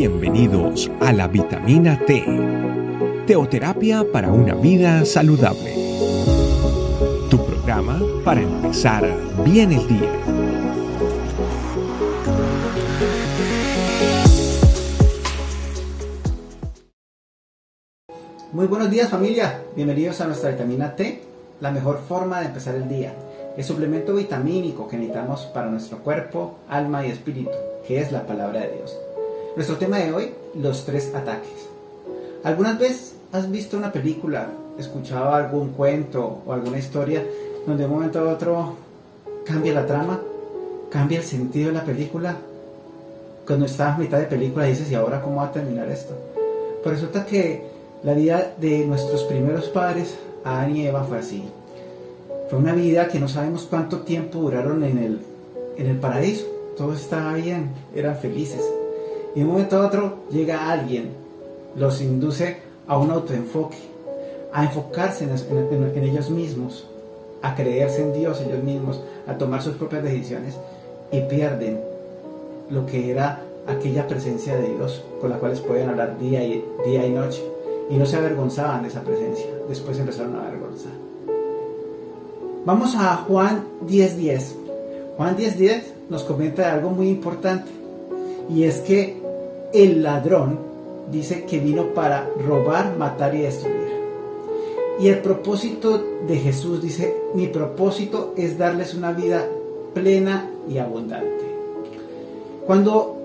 Bienvenidos a la vitamina T, teoterapia para una vida saludable. Tu programa para empezar bien el día. Muy buenos días familia, bienvenidos a nuestra vitamina T, la mejor forma de empezar el día. El suplemento vitamínico que necesitamos para nuestro cuerpo, alma y espíritu, que es la palabra de Dios. Nuestro tema de hoy, los tres ataques. ¿Algunas veces has visto una película, escuchado algún cuento o alguna historia donde de un momento a otro cambia la trama, cambia el sentido de la película? Cuando estás a mitad de película dices, ¿y ahora cómo va a terminar esto? Pues resulta que la vida de nuestros primeros padres, Adán y Eva, fue así. Fue una vida que no sabemos cuánto tiempo duraron en el, en el paraíso. Todo estaba bien, eran felices y de un momento a otro llega alguien, los induce a un autoenfoque, a enfocarse en, ellos mismos, a creerse en Dios ellos mismos, a tomar sus propias decisiones y pierden lo que era aquella presencia de Dios con la cual pueden hablar día y, día y noche. Y no se avergonzaban de esa presencia, después empezaron a avergonzar. Vamos a Juan 10.10. Juan 10.10 nos comenta algo muy importante y es que el ladrón dice que vino para robar, matar y destruir. Y el propósito de Jesús dice, mi propósito es darles una vida plena y abundante. Cuando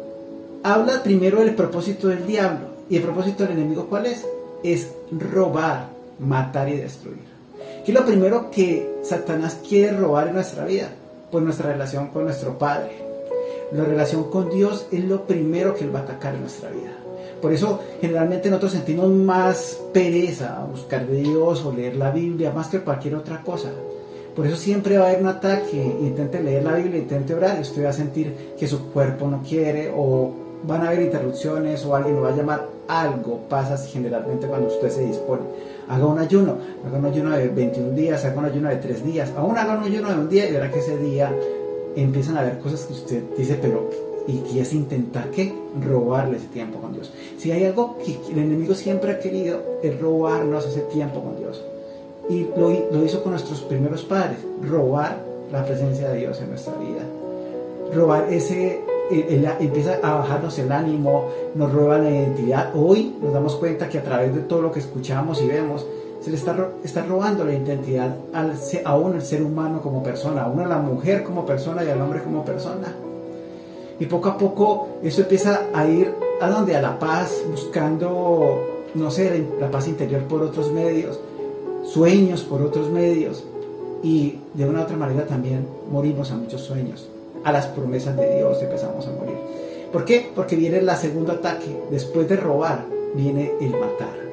habla primero del propósito del diablo y el propósito del enemigo, ¿cuál es? Es robar, matar y destruir. ¿Qué es lo primero que Satanás quiere robar en nuestra vida? Pues nuestra relación con nuestro Padre la relación con Dios es lo primero que Él va a atacar en nuestra vida. Por eso generalmente nosotros sentimos más pereza a buscar de Dios o leer la Biblia más que cualquier otra cosa. Por eso siempre va a haber un ataque, intente leer la Biblia, intente orar y usted va a sentir que su cuerpo no quiere o van a haber interrupciones o alguien lo va a llamar. Algo pasa generalmente cuando usted se dispone. Haga un ayuno, haga un ayuno de 21 días, haga un ayuno de 3 días, aún haga un ayuno de un día y verá que ese día empiezan a ver cosas que usted dice, pero y que es intentar que robarle ese tiempo con Dios. Si hay algo que el enemigo siempre ha querido es robarnos ese tiempo con Dios. Y lo, lo hizo con nuestros primeros padres, robar la presencia de Dios en nuestra vida. Robar ese, empieza a bajarnos el ánimo, nos roba la identidad. Hoy nos damos cuenta que a través de todo lo que escuchamos y vemos, se le está, está robando la identidad al, aún al ser humano como persona, aún a la mujer como persona y al hombre como persona. Y poco a poco eso empieza a ir a donde a la paz, buscando, no sé, la paz interior por otros medios, sueños por otros medios. Y de una u otra manera también morimos a muchos sueños, a las promesas de Dios empezamos a morir. ¿Por qué? Porque viene el segundo ataque. Después de robar, viene el matar.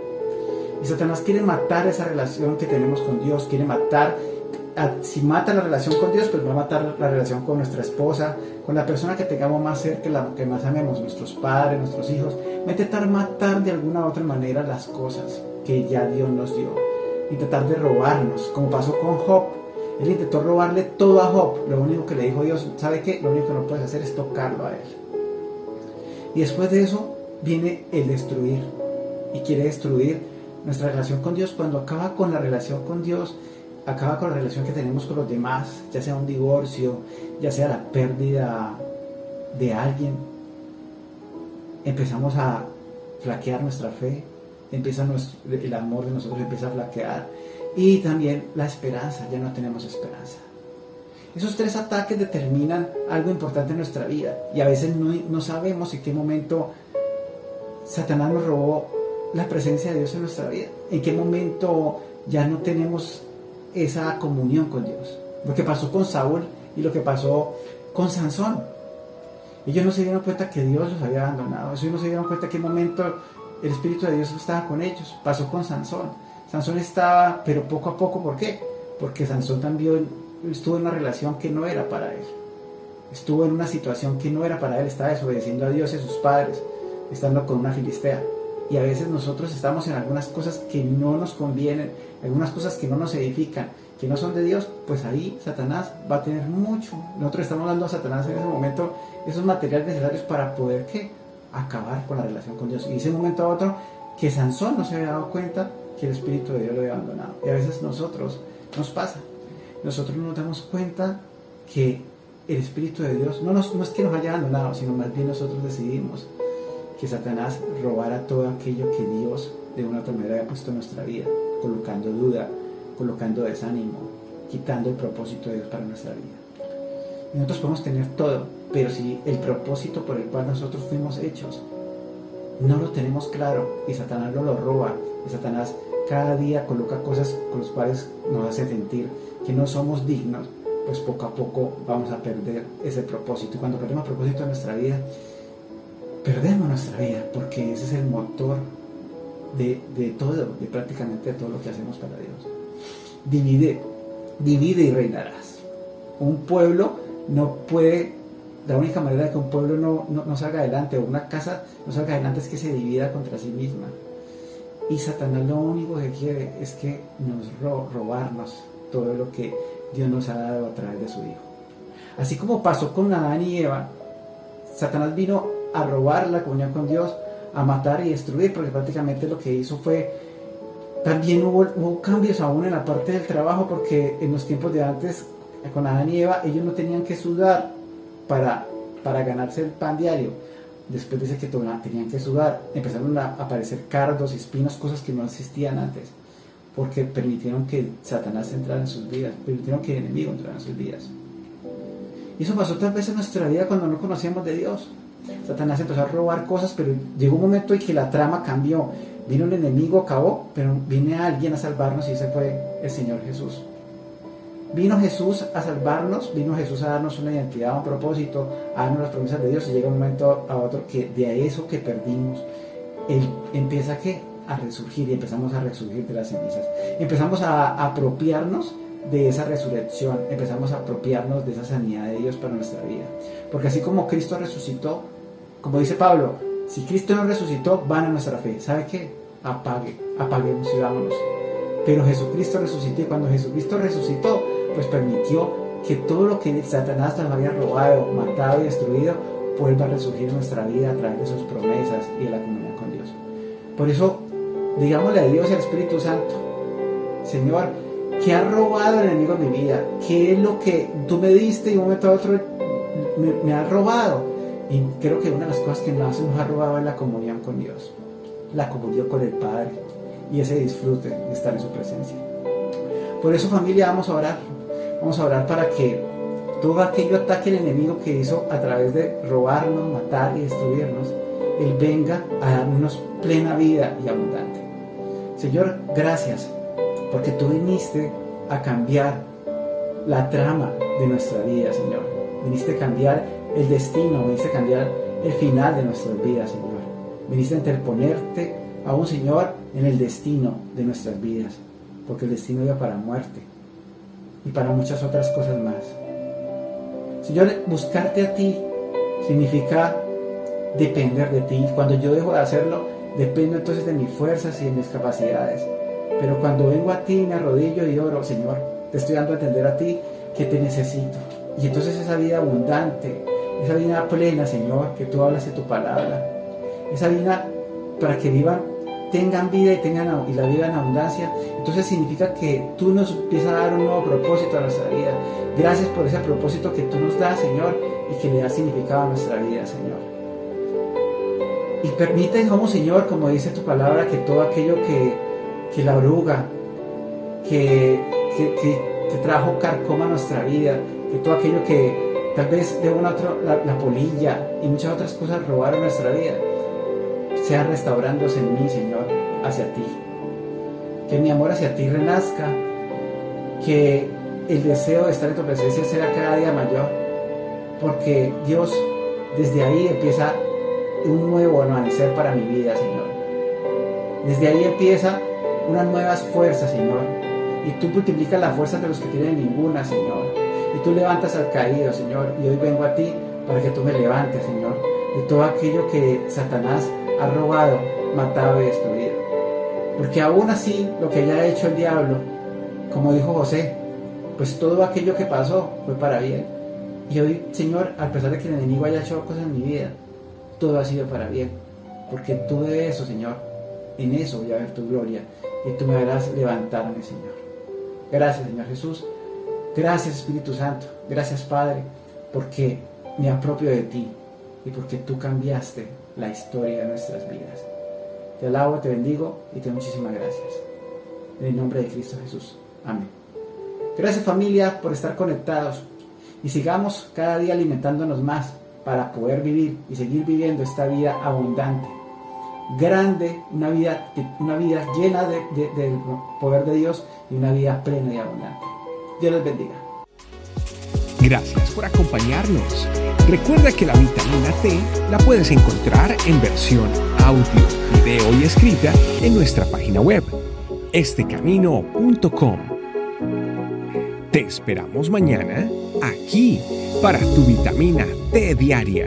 Y Satanás quiere matar esa relación que tenemos con Dios, quiere matar, si mata la relación con Dios, pues va a matar la relación con nuestra esposa, con la persona que tengamos más cerca, la que más amemos, nuestros padres, nuestros hijos. Va a intentar matar de alguna u otra manera las cosas que ya Dios nos dio. Intentar de robarnos, como pasó con Job. Él intentó robarle todo a Job. Lo único que le dijo Dios, ¿sabe qué? Lo único que no puedes hacer es tocarlo a él. Y después de eso viene el destruir. Y quiere destruir nuestra relación con Dios, cuando acaba con la relación con Dios, acaba con la relación que tenemos con los demás, ya sea un divorcio, ya sea la pérdida de alguien, empezamos a flaquear nuestra fe, empieza el amor de nosotros empieza a flaquear y también la esperanza, ya no tenemos esperanza. Esos tres ataques determinan algo importante en nuestra vida y a veces no, no sabemos en qué momento Satanás nos robó la presencia de Dios en nuestra vida? ¿En qué momento ya no tenemos esa comunión con Dios? Lo que pasó con Saúl y lo que pasó con Sansón. Ellos no se dieron cuenta que Dios los había abandonado. Ellos no se dieron cuenta en qué momento el Espíritu de Dios estaba con ellos. Pasó con Sansón. Sansón estaba, pero poco a poco, ¿por qué? Porque Sansón también estuvo en una relación que no era para él. Estuvo en una situación que no era para él. Estaba desobedeciendo a Dios y a sus padres, estando con una filistea y a veces nosotros estamos en algunas cosas que no nos convienen, algunas cosas que no nos edifican, que no son de Dios, pues ahí Satanás va a tener mucho. Nosotros estamos dando a Satanás en ese momento esos materiales necesarios para poder ¿qué? acabar con la relación con Dios. Y dice un momento a otro que Sansón no se había dado cuenta que el Espíritu de Dios lo había abandonado. Y a veces nosotros nos pasa. Nosotros no nos damos cuenta que el Espíritu de Dios no, nos, no es que nos haya abandonado, sino más bien nosotros decidimos que Satanás robara todo aquello que Dios de una otra manera había puesto en nuestra vida, colocando duda, colocando desánimo, quitando el propósito de Dios para nuestra vida. Nosotros podemos tener todo, pero si el propósito por el cual nosotros fuimos hechos no lo tenemos claro y Satanás no lo roba, y Satanás cada día coloca cosas con las cuales nos hace sentir que no somos dignos, pues poco a poco vamos a perder ese propósito. Y cuando perdemos el propósito de nuestra vida, perdemos nuestra vida, porque ese es el motor de, de todo, de prácticamente todo lo que hacemos para Dios. Divide, divide y reinarás. Un pueblo no puede la única manera de que un pueblo no, no, salga adelante o una casa no salga adelante es que se divida contra sí misma. Y Satanás lo único que quiere es que nos robarnos todo lo que Dios nos ha dado a través de su Hijo. Así como pasó con Adán y Eva, Satanás vino a robar la comunión con Dios, a matar y destruir, porque prácticamente lo que hizo fue, también hubo, cambios aún en la parte del trabajo, porque en los tiempos de antes, con Adán y Eva, ellos no tenían que sudar para, para ganarse el pan diario. Después dice que tenían que sudar, empezaron a aparecer cardos espinos, cosas que no existían antes, porque permitieron que Satanás entrara en sus vidas, permitieron que el enemigo entrara en sus vidas. Y eso pasó tal vez en nuestra vida cuando no conocíamos de Dios. Satanás empezó a robar cosas, pero llegó un momento en que la trama cambió. Vino el enemigo, acabó, pero viene alguien a salvarnos y ese fue el Señor Jesús. Vino Jesús a salvarnos, vino Jesús a darnos una identidad, un propósito, a darnos las promesas de Dios y llega un momento a otro que de eso que perdimos, Él empieza a resurgir y empezamos a resurgir de las cenizas. Empezamos a apropiarnos de esa resurrección, empezamos a apropiarnos de esa sanidad de Dios para nuestra vida. Porque así como Cristo resucitó, como dice Pablo, si Cristo no resucitó, van a nuestra fe. ¿Sabe qué? Apague, apaguemos y vámonos. Pero Jesucristo resucitó y cuando Jesucristo resucitó, pues permitió que todo lo que Satanás nos había robado, matado y destruido vuelva a resurgir en nuestra vida a través de sus promesas y de la comunión con Dios. Por eso, digámosle a Dios y al Espíritu Santo, Señor, ¿qué ha robado el enemigo en mi vida? ¿Qué es lo que tú me diste y un momento a otro me, me ha robado? Y creo que una de las cosas que más nos ha robado es la comunión con Dios, la comunión con el Padre y ese disfrute de estar en su presencia. Por eso familia, vamos a orar. Vamos a orar para que todo aquello ataque el enemigo que hizo a través de robarnos, matar y destruirnos, Él venga a darnos plena vida y abundante. Señor, gracias porque tú viniste a cambiar la trama de nuestra vida, Señor. Viniste a cambiar el destino, viniste a cambiar el final de nuestras vidas, Señor. Viniste a interponerte a un Señor en el destino de nuestras vidas, porque el destino iba para muerte y para muchas otras cosas más. Señor, buscarte a ti significa depender de ti. Cuando yo dejo de hacerlo, dependo entonces de mis fuerzas y de mis capacidades. Pero cuando vengo a ti, me arrodillo y oro, Señor, te estoy dando a entender a ti que te necesito. Y entonces esa vida abundante, esa vida plena, Señor, que tú hablas de tu palabra, esa vida para que vivan tengan vida y tengan y la vida en abundancia, entonces significa que tú nos empiezas a dar un nuevo propósito a nuestra vida. Gracias por ese propósito que tú nos das, Señor, y que le da significado a nuestra vida, Señor. Y permite, como Señor, como dice tu palabra, que todo aquello que, que la oruga, que, que, trajo carcoma a nuestra vida, que todo aquello que tal vez de una otra, la, la polilla y muchas otras cosas robaron nuestra vida, sea restaurándose en mí, Señor, hacia ti. Que mi amor hacia ti renazca, que el deseo de estar en tu presencia sea cada día mayor, porque Dios desde ahí empieza un nuevo amanecer para mi vida, Señor. Desde ahí empieza unas nuevas fuerzas, Señor. Y tú multiplicas las fuerzas de los que tienen ninguna, Señor. Y tú levantas al caído, Señor. Y hoy vengo a ti para que tú me levantes, Señor. De todo aquello que Satanás ha robado, matado y destruido. Porque aún así, lo que haya hecho el diablo, como dijo José, pues todo aquello que pasó fue para bien. Y hoy, Señor, a pesar de que el enemigo haya hecho cosas en mi vida, todo ha sido para bien, porque tú eso, Señor, en eso voy a ver tu gloria y tú me harás levantarme, Señor. Gracias, Señor Jesús. Gracias, Espíritu Santo. Gracias, Padre, porque me apropio de ti y porque tú cambiaste la historia de nuestras vidas. Te alabo, te bendigo y te doy muchísimas gracias. En el nombre de Cristo Jesús. Amén. Gracias familia por estar conectados y sigamos cada día alimentándonos más para poder vivir y seguir viviendo esta vida abundante, grande, una vida, una vida llena de, del poder de Dios y una vida plena y abundante. Dios les bendiga. Gracias por acompañarnos. Recuerda que la vitamina T la puedes encontrar en versión audio, video y escrita en nuestra página web, estecamino.com. Te esperamos mañana aquí para tu vitamina T diaria.